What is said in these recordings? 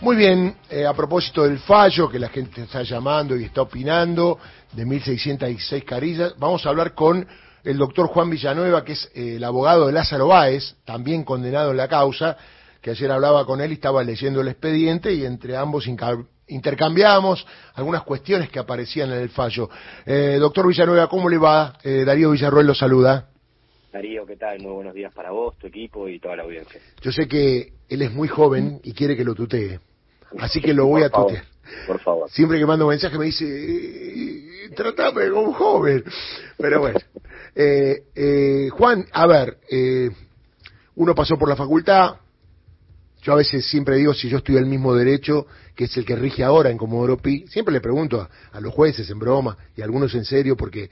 Muy bien, eh, a propósito del fallo que la gente está llamando y está opinando de 1606 carillas, vamos a hablar con el doctor Juan Villanueva, que es eh, el abogado de Lázaro Báez, también condenado en la causa, que ayer hablaba con él y estaba leyendo el expediente y entre ambos intercambiamos algunas cuestiones que aparecían en el fallo. Eh, doctor Villanueva, ¿cómo le va? Darío Villarroel lo saluda. Darío, ¿qué tal? Muy buenos días para vos, tu equipo y toda la audiencia. Yo sé que él es muy joven y quiere que lo tutee, así que lo voy a tutear. Por favor. Siempre que mando mensaje me dice, eh, tratame como un joven. Pero bueno. Eh, eh, Juan, a ver, uno pasó por la facultad, yo a veces siempre digo si yo estudio el mismo derecho, que es el que rige ahora en Comodoro Pi, siempre le pregunto a, a, los jueces en broma y a algunos en serio porque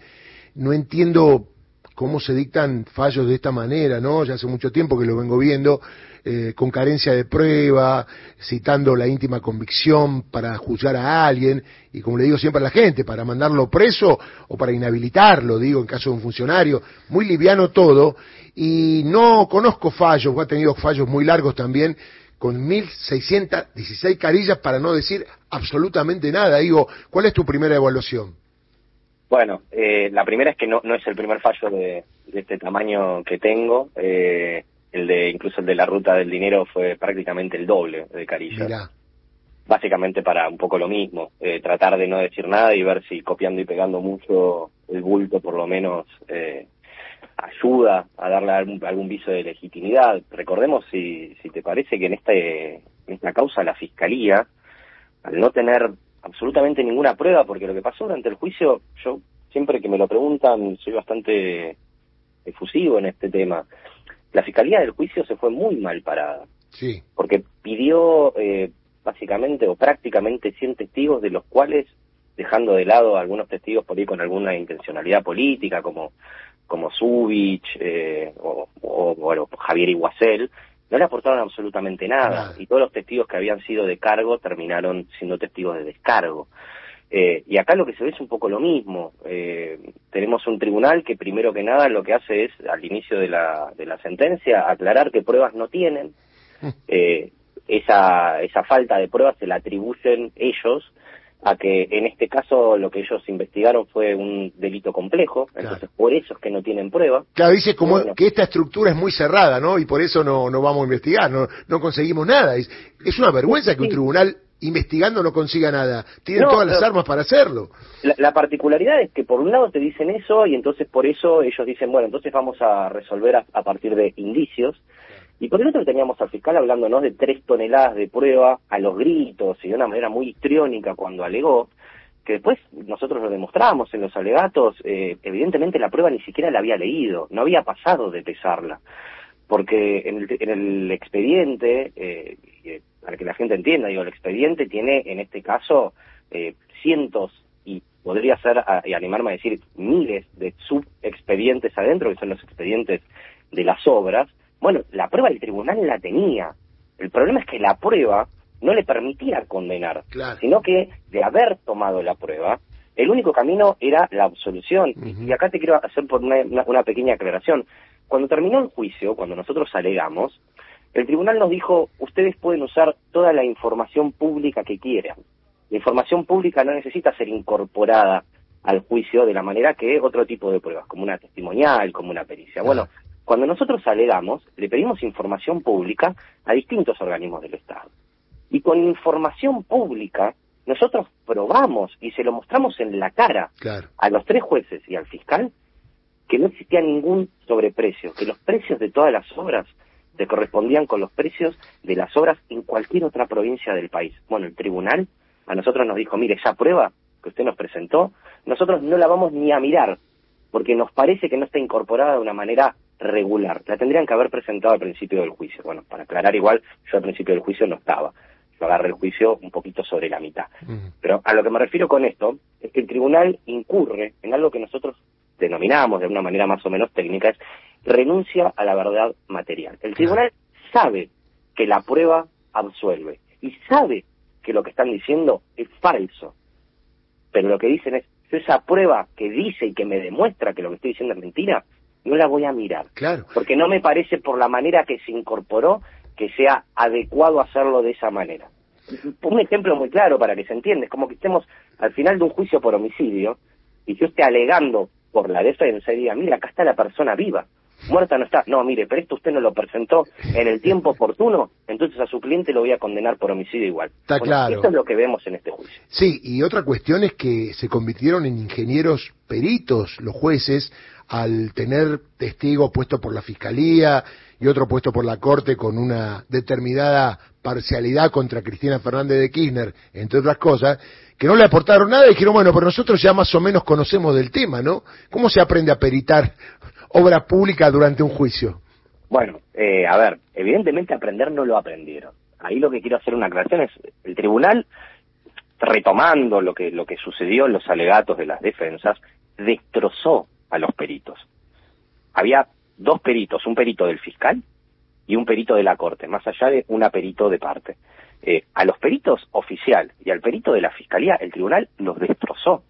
no entiendo cómo se dictan fallos de esta manera, ¿no? Ya hace mucho tiempo que lo vengo viendo, eh, con carencia de prueba, citando la íntima convicción para juzgar a alguien, y como le digo siempre a la gente, para mandarlo preso o para inhabilitarlo, digo, en caso de un funcionario, muy liviano todo, y no conozco fallos, ha tenido fallos muy largos también, con 1.616 carillas para no decir absolutamente nada. Digo, ¿cuál es tu primera evaluación? Bueno, eh, la primera es que no, no es el primer fallo de, este tamaño que tengo. Eh, el de incluso el de la ruta del dinero fue prácticamente el doble de Carilla. Básicamente para un poco lo mismo, eh, tratar de no decir nada y ver si copiando y pegando mucho el bulto por lo menos eh, ayuda a darle algún, algún, viso de legitimidad. Recordemos, si, si te parece, que en, este, en esta causa la Fiscalía, al no tener absolutamente ninguna prueba, porque lo que pasó durante el juicio, yo siempre que me lo preguntan, soy bastante efusivo en este tema. La fiscalía del juicio se fue muy mal parada. Sí. Porque pidió eh, básicamente o prácticamente 100 testigos, de los cuales, dejando de lado algunos testigos por ahí con alguna intencionalidad política, como, como Zubich eh, o, o, bueno, Javier Iguacel, no le aportaron absolutamente nada, y todos los testigos que habían sido de cargo terminaron siendo testigos de descargo. Eh, y acá lo que se ve es un poco lo mismo. Eh, tenemos un tribunal que primero que nada lo que hace es, al inicio de la, de la sentencia, aclarar que pruebas no tienen. Eh, esa, esa falta de pruebas se la atribuyen ellos a que en este caso lo que ellos investigaron fue un delito complejo, entonces por eso es que no tienen prueba. Claro, dice como que esta estructura es muy cerrada, ¿no? Y por eso no, no vamos a investigar, no, no conseguimos nada. Es, es una vergüenza que un tribunal investigando no consiga nada. Tienen todas las armas para hacerlo. La, la, particularidad es que por un lado te dicen eso y entonces por eso ellos dicen, bueno, entonces vamos a resolver a, a partir de indicios. Y por el otro teníamos al fiscal hablándonos de tres toneladas de prueba a los gritos y de una manera muy histriónica cuando alegó, que después nosotros lo demostramos en los alegatos, eh, evidentemente la prueba ni siquiera la había leído, no había pasado de pesarla, porque en el, en el expediente, eh, para que la gente entienda, digo, el expediente tiene en este caso eh, cientos y podría ser, y animarme a decir, miles de subexpedientes adentro, que son los expedientes de las obras, bueno, la prueba del tribunal la tenía. El problema es que la prueba no le permitía condenar, sino que de haber tomado la prueba, el único camino era la absolución. Y acá te quiero hacer por una, una, pequeña aclaración. Cuando terminó el juicio, cuando nosotros alegamos, el tribunal nos dijo, ustedes pueden usar toda la información pública que quieran. La información pública no necesita ser incorporada al juicio de la manera que otro tipo de pruebas, como una testimonial, como una pericia. Bueno, cuando nosotros alegamos, le pedimos información pública a distintos organismos del Estado. Y con información pública, nosotros probamos y se lo mostramos en la cara a los tres jueces y al fiscal que no existía ningún sobreprecio, que los precios de todas las obras se correspondían con los precios de las obras en cualquier otra provincia del país. Bueno, el tribunal a nosotros nos dijo, mire, esa prueba que usted nos presentó, nosotros no la vamos ni a mirar, porque nos parece que no está incorporada de una manera regular. La tendrían que haber presentado al principio del juicio. Bueno, para aclarar igual, yo al principio del juicio no estaba. Yo agarré el juicio un poquito sobre la mitad. Pero a lo que me refiero con esto es que el tribunal incurre en algo que nosotros denominamos de una manera más o menos técnica, es renuncia a la verdad material. El tribunal sabe que la prueba absuelve y sabe que lo que están diciendo es falso. Pero lo que dicen es, esa prueba que dice y que me demuestra que lo que estoy diciendo es mentira, no la voy a mirar. Claro. Porque no me parece por la manera que se incorporó que sea adecuado hacerlo de esa manera. Un ejemplo muy claro para que se entienda, es como que estemos al final de un juicio por homicidio y yo esté alegando por la defensa y diga, mira, acá está la persona viva, muerta no está. No, mire, pero esto usted no lo presentó en el tiempo oportuno, entonces a su cliente lo voy a condenar por homicidio igual. Está claro. Esto es lo que vemos en este juicio. Sí, y otra cuestión es que se convirtieron en ingenieros peritos los jueces al tener testigo puesto por la fiscalía y otro puesto por la corte con una determinada parcialidad contra Cristina Fernández de Kirchner, entre otras cosas, que no le aportaron nada y dijeron, bueno, pero nosotros ya más o menos conocemos del tema, ¿no? ¿Cómo se aprende a peritar obra pública durante un juicio? Bueno, eh, a ver, evidentemente aprender no lo aprendieron. Ahí lo que quiero hacer una aclaración es, el tribunal, retomando lo que, lo que sucedió en los alegatos de las defensas, destrozó a los peritos. Había dos peritos, un perito del fiscal y un perito de la corte, más allá de un perito de parte. Eh, a los peritos oficial y al perito de la fiscalía, el tribunal los destrozó.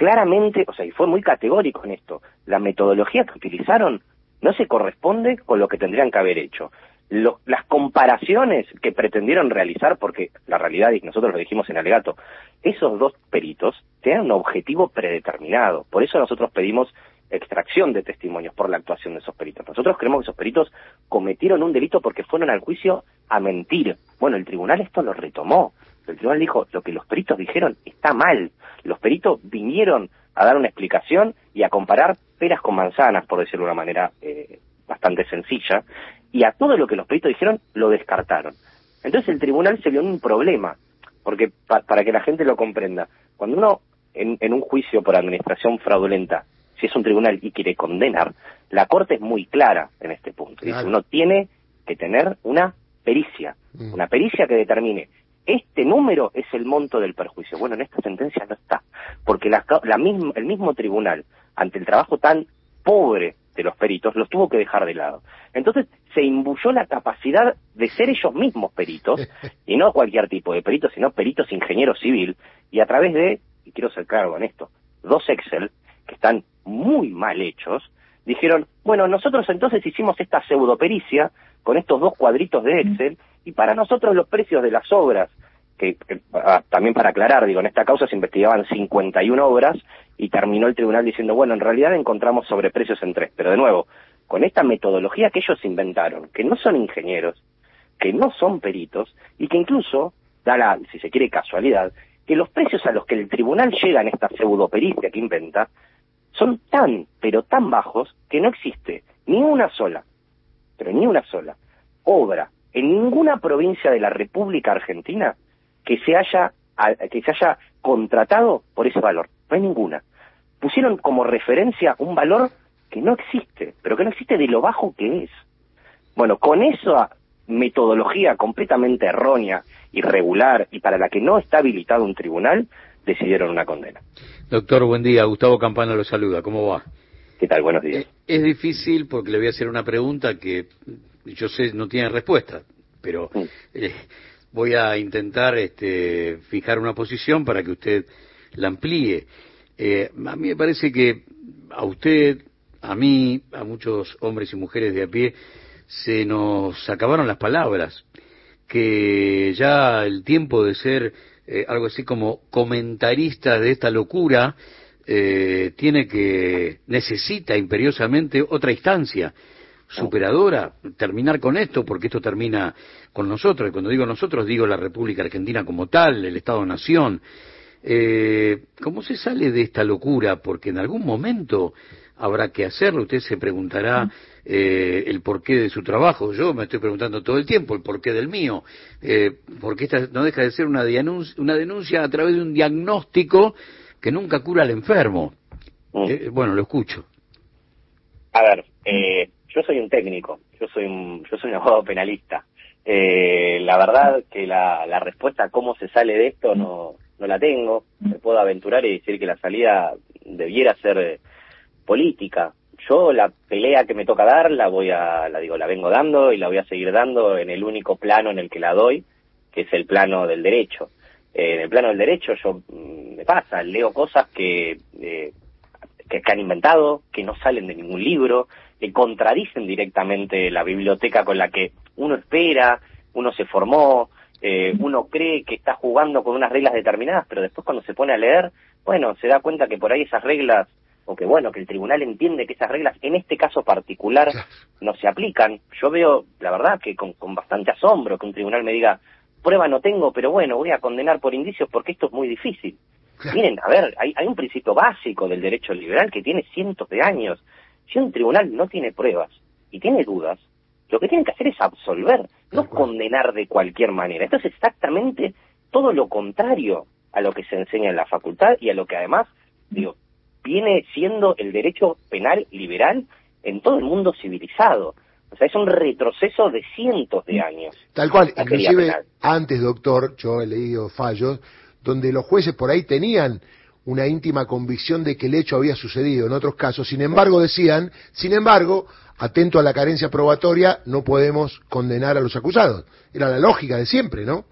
Claramente, o sea, y fue muy categórico en esto, la metodología que utilizaron no se corresponde con lo que tendrían que haber hecho. las comparaciones que pretendieron realizar, porque la realidad, y nosotros lo dijimos en alegato, esos dos peritos tenían un objetivo predeterminado. Por eso nosotros pedimos extracción de testimonios por la actuación de esos peritos. Nosotros creemos que esos peritos cometieron un delito porque fueron al juicio a mentir. Bueno, el tribunal esto lo retomó. El tribunal dijo, lo que los peritos dijeron está mal. Los peritos vinieron a dar una explicación y a comparar peras con manzanas, por decirlo de una manera eh, bastante sencilla, y a todo lo que los peritos dijeron lo descartaron. Entonces el tribunal se vio en un problema, porque para que la gente lo comprenda, cuando uno en, en un juicio por administración fraudulenta si es un tribunal y quiere condenar, la Corte es muy clara en este punto. Dice, uno tiene que tener una pericia, mm. una pericia que determine este número es el monto del perjuicio. Bueno, en esta sentencia no está, porque la, el mismo tribunal, ante el trabajo tan pobre de los peritos, los tuvo que dejar de lado. Entonces se imbuyó la capacidad de ser ellos mismos peritos, y no cualquier tipo de peritos, sino peritos ingenieros civil, y a través de, y quiero ser claro en esto, dos Excel, que están muy mal hechos, dijeron, bueno, nosotros entonces hicimos esta pseudopericia con estos dos cuadritos de Excel y para nosotros los precios de las obras, que, ah, también para aclarar, digo, en esta causa se investigaban 51 obras y terminó el tribunal diciendo, bueno, en realidad encontramos sobreprecios en tres, pero de nuevo, con esta metodología que ellos inventaron, que no son ingenieros, que no son peritos y que incluso, da la, si se quiere, casualidad, que los precios a los que el tribunal llega en esta pseudopericia que inventa son tan, pero tan bajos que no existe ni una sola, pero ni una sola, obra en ninguna provincia de la República Argentina que se haya, que se haya contratado por ese valor. No hay ninguna. Pusieron como referencia un valor que no existe, pero que no existe de lo bajo que es. Bueno, con esa metodología completamente errónea, irregular y para la que no está habilitado un tribunal, decidieron una condena. Doctor, buen día. Gustavo Campana lo saluda. ¿Cómo va? ¿Qué tal? Buenos días. Eh, es difícil porque le voy a hacer una pregunta que yo sé no tiene respuesta, pero eh, voy a intentar este, fijar una posición para que usted la amplíe. Eh, a mí me parece que a usted, a mí, a muchos hombres y mujeres de a pie, se nos acabaron las palabras, que ya el tiempo de ser eh, algo así como comentarista de esta locura, eh, tiene que, necesita imperiosamente otra instancia superadora, terminar con esto, porque esto termina con nosotros, y cuando digo nosotros digo la República Argentina como tal, el Estado-Nación. Eh, ¿Cómo se sale de esta locura? Porque en algún momento habrá que hacerlo. Usted se preguntará eh, el porqué de su trabajo. Yo me estoy preguntando todo el tiempo el porqué del mío. Eh, porque esta no deja de ser una denuncia, una denuncia a través de un diagnóstico que nunca cura al enfermo. Mm. Eh, bueno, lo escucho. A ver, eh, yo soy un técnico, yo soy un, yo soy un abogado penalista. Eh, la verdad que la, la respuesta a cómo se sale de esto no, no la tengo. Me puedo aventurar y decir que la salida debiera ser política. Yo la pelea que me toca dar la voy a, la digo, la vengo dando y la voy a seguir dando en el único plano en el que la doy, que es el plano del derecho. Eh, en el plano del derecho yo mm, me pasa, leo cosas que, eh, que, que han inventado, que no salen de ningún libro, que contradicen directamente la biblioteca con la que uno espera, uno se formó, eh, uno cree que está jugando con unas reglas determinadas, pero después cuando se pone a leer, bueno, se da cuenta que por ahí esas reglas, o que bueno, que el tribunal entiende que esas reglas en este caso particular no se aplican. Yo veo, la verdad, que con, con bastante asombro que un tribunal me diga, prueba no tengo, pero bueno, voy a condenar por indicios porque esto es muy difícil. Miren, a ver, hay, hay un principio básico del derecho liberal que tiene cientos de años. Si un tribunal no tiene pruebas y tiene dudas, lo que tienen que hacer es absolver, no condenar de cualquier manera. Esto es exactamente todo lo contrario a lo que se enseña en la facultad y a lo que además, digo, viene siendo el derecho penal liberal en todo el mundo civilizado. O sea, es un retroceso de cientos de años. Tal cual, inclusive antes, doctor, yo he leído fallos donde los jueces por ahí tenían una íntima convicción de que el hecho había sucedido en otros casos. Sin embargo, decían, sin embargo, atento a la carencia probatoria, no podemos condenar a los acusados. Era la lógica de siempre, ¿no?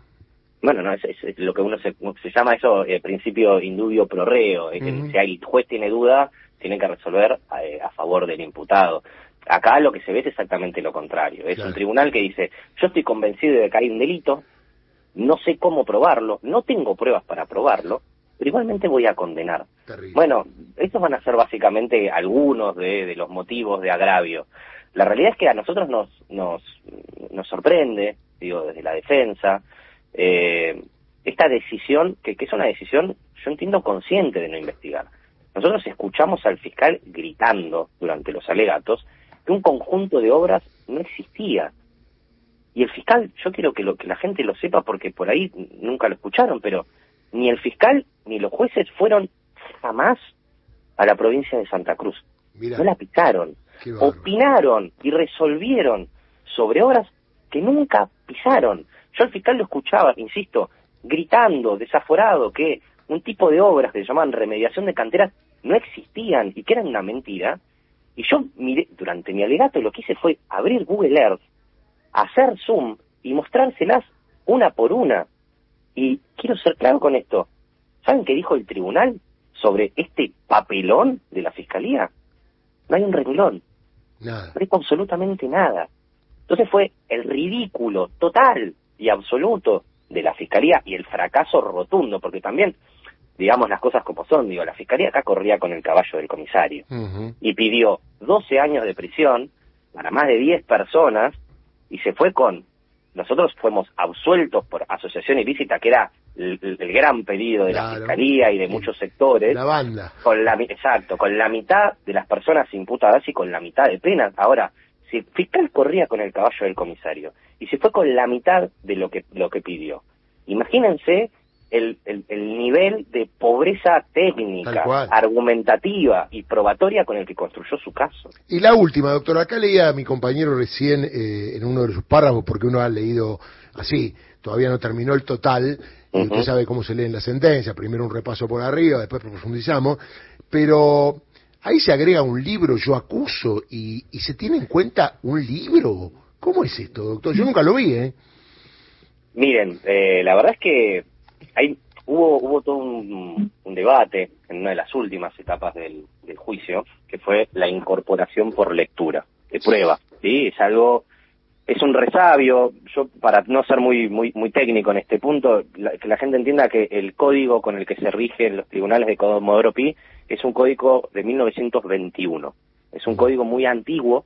Bueno, no, es, lo que uno se, llama eso el eh, principio indubio pro reo. Si el juez tiene duda, tiene que resolver eh, a favor del imputado. Acá lo que se ve es exactamente lo contrario. Es un tribunal que dice, yo estoy convencido de que hay un delito, no sé cómo probarlo, no tengo pruebas para probarlo, pero igualmente voy a condenar. Bueno, estos van a ser básicamente algunos de, los motivos de agravio. La realidad es que a nosotros nos, nos, nos sorprende, digo, desde la defensa, eh, esta decisión, que, que es una decisión, yo entiendo, consciente de no investigar. Nosotros escuchamos al fiscal gritando durante los alegatos que un conjunto de obras no existía. Y el fiscal, yo quiero que, lo, que la gente lo sepa porque por ahí nunca lo escucharon, pero ni el fiscal ni los jueces fueron jamás a la provincia de Santa Cruz. no la pisaron. Opinaron y resolvieron sobre obras que nunca pisaron. Yo al fiscal lo escuchaba, insisto, gritando, desaforado, que un tipo de obras que se llamaban remediación de canteras no existían y que eran una mentira, y yo miré, durante mi alegato lo que hice fue abrir Google Earth, hacer zoom y mostrárselas una por una. Y quiero ser claro con esto. ¿Saben qué dijo el tribunal sobre este papelón de la fiscalía? No hay un renglón. Nada. No hay absolutamente nada. Entonces fue el ridículo total y absoluto de la fiscalía y el fracaso rotundo, porque también digamos las cosas como son, digo, la fiscalía acá corría con el caballo del comisario y pidió 12 años de prisión para más de 10 personas y se fue con, nosotros fuimos absueltos por asociación ilícita, que era el, gran pedido de la fiscalía y de muchos sectores. La banda. Con la, exacto, con la mitad de las personas imputadas y con la mitad de penas. Ahora, si el fiscal corría con el caballo del comisario y se fue con la mitad de lo que, lo que pidió, imagínense el, el, nivel de pobreza técnica, argumentativa y probatoria con el que construyó su caso. Y la última, doctor, acá leía a mi compañero recién eh, en uno de sus párrafos, porque uno ha leído así, todavía no terminó el total, y usted sabe cómo se leen las sentencias, primero un repaso por arriba, después profundizamos, pero ahí se agrega un libro, yo acuso, y, y se tiene en cuenta un libro. ¿Cómo es esto, doctor? Yo nunca lo vi, ¿eh? Miren, eh, la verdad es que hay, hubo, hubo todo un, debate en una de las últimas etapas del, juicio, que fue la incorporación por lectura, de prueba. ¿sí? Es algo, es un resabio, yo para no ser muy, muy, muy técnico en este punto, que la gente entienda que el código con el que se rigen los tribunales de Comodoro Pi es un código de 1921. Es un código muy antiguo,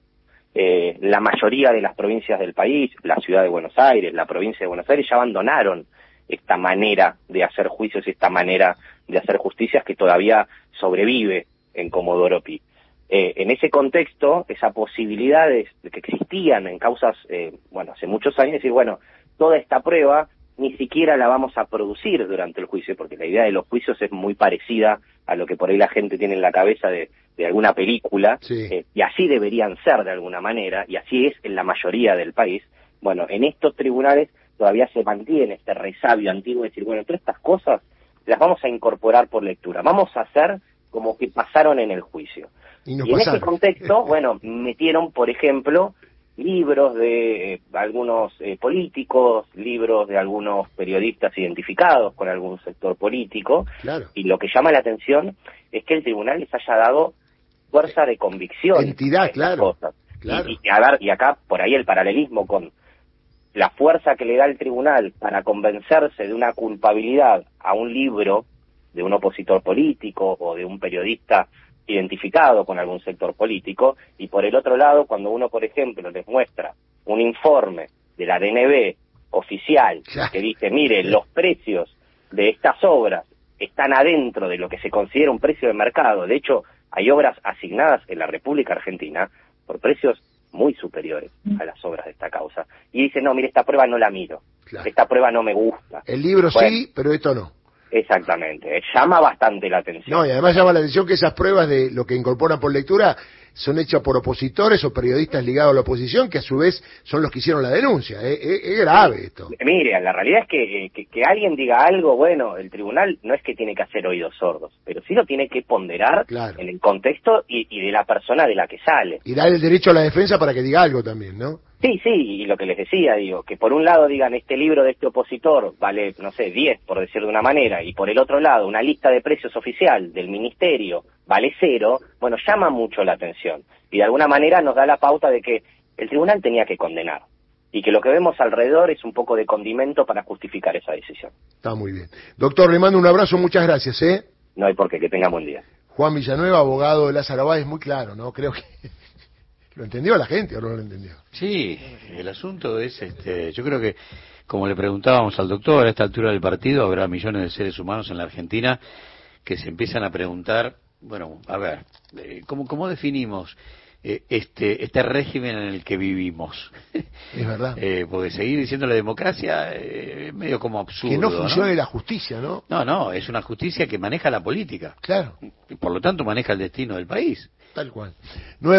eh, la mayoría de las provincias del país, la ciudad de Buenos Aires, la provincia de Buenos Aires ya abandonaron esta manera de hacer juicios y esta manera de hacer justicias que todavía sobrevive en Comodoro Pi. Eh, en ese contexto, esa posibilidad de, que existían en causas, eh, bueno, hace muchos años, decir, bueno, toda esta prueba ni siquiera la vamos a producir durante el juicio, porque la idea de los juicios es muy parecida a lo que por ahí la gente tiene en la cabeza de, alguna película, eh, y así deberían ser de alguna manera, y así es en la mayoría del país. Bueno, en estos tribunales todavía se mantiene este resabio antiguo de decir, bueno, todas estas cosas las vamos a incorporar por lectura, vamos a hacer como que pasaron en el juicio. Y, en ese contexto, bueno, metieron, por ejemplo, libros de eh, algunos eh, políticos, libros de algunos periodistas identificados con algún sector político, y lo que llama la atención es que el tribunal les haya dado fuerza de convicción. Entidad, claro. Y, y, a ver, y acá por ahí el paralelismo con la fuerza que le da el tribunal para convencerse de una culpabilidad a un libro de un opositor político o de un periodista identificado con algún sector político, y por el otro lado, cuando uno, por ejemplo, les muestra un informe de la DNB oficial que dice, mire, los precios de estas obras están adentro de lo que se considera un precio de mercado, de hecho, hay obras asignadas en la República Argentina por precios muy superiores a las obras de esta causa. Y dice, no, mire, esta prueba no la miro, esta prueba no me gusta. El libro sí, pero esto no. Exactamente, llama bastante la atención. No, y además llama la atención que esas pruebas de lo que incorporan por lectura son hechas por opositores o periodistas ligados a la oposición, que a su vez son los que hicieron la denuncia. Es, grave esto. Mire, la realidad es que, que, alguien diga algo, bueno, el tribunal no es que tiene que hacer oídos sordos, pero sí lo tiene que ponderar en el contexto y, y de la persona de la que sale. Y dar el derecho a la defensa para que diga algo también, ¿no? Sí, sí, y lo que les decía, digo, que por un lado digan este libro de este opositor vale, no sé, 10 por decir de una manera, y por el otro lado una lista de precios oficial del ministerio vale cero, bueno, llama mucho la atención. Y de alguna manera nos da la pauta de que el tribunal tenía que condenar. Y que lo que vemos alrededor es un poco de condimento para justificar esa decisión. Está muy bien. Doctor, le mando un abrazo, muchas gracias, ¿eh? No hay por qué, que tenga buen día. Juan Villanueva, abogado de Lázaro es muy claro, ¿no? Creo que ¿Lo entendió la gente o no lo entendió? Sí, el asunto es, este, yo creo que, como le preguntábamos al doctor, a esta altura del partido habrá millones de seres humanos en la Argentina que se empiezan a preguntar, bueno, a ver, eh, ¿cómo, cómo definimos eh, este, este régimen en el que vivimos? Es verdad. eh, porque seguir diciendo la democracia eh, es medio como absurdo. Que no funcione la justicia, ¿no? No, no, es una justicia que maneja la política. Claro. Y por lo tanto maneja el destino del país. Tal cual.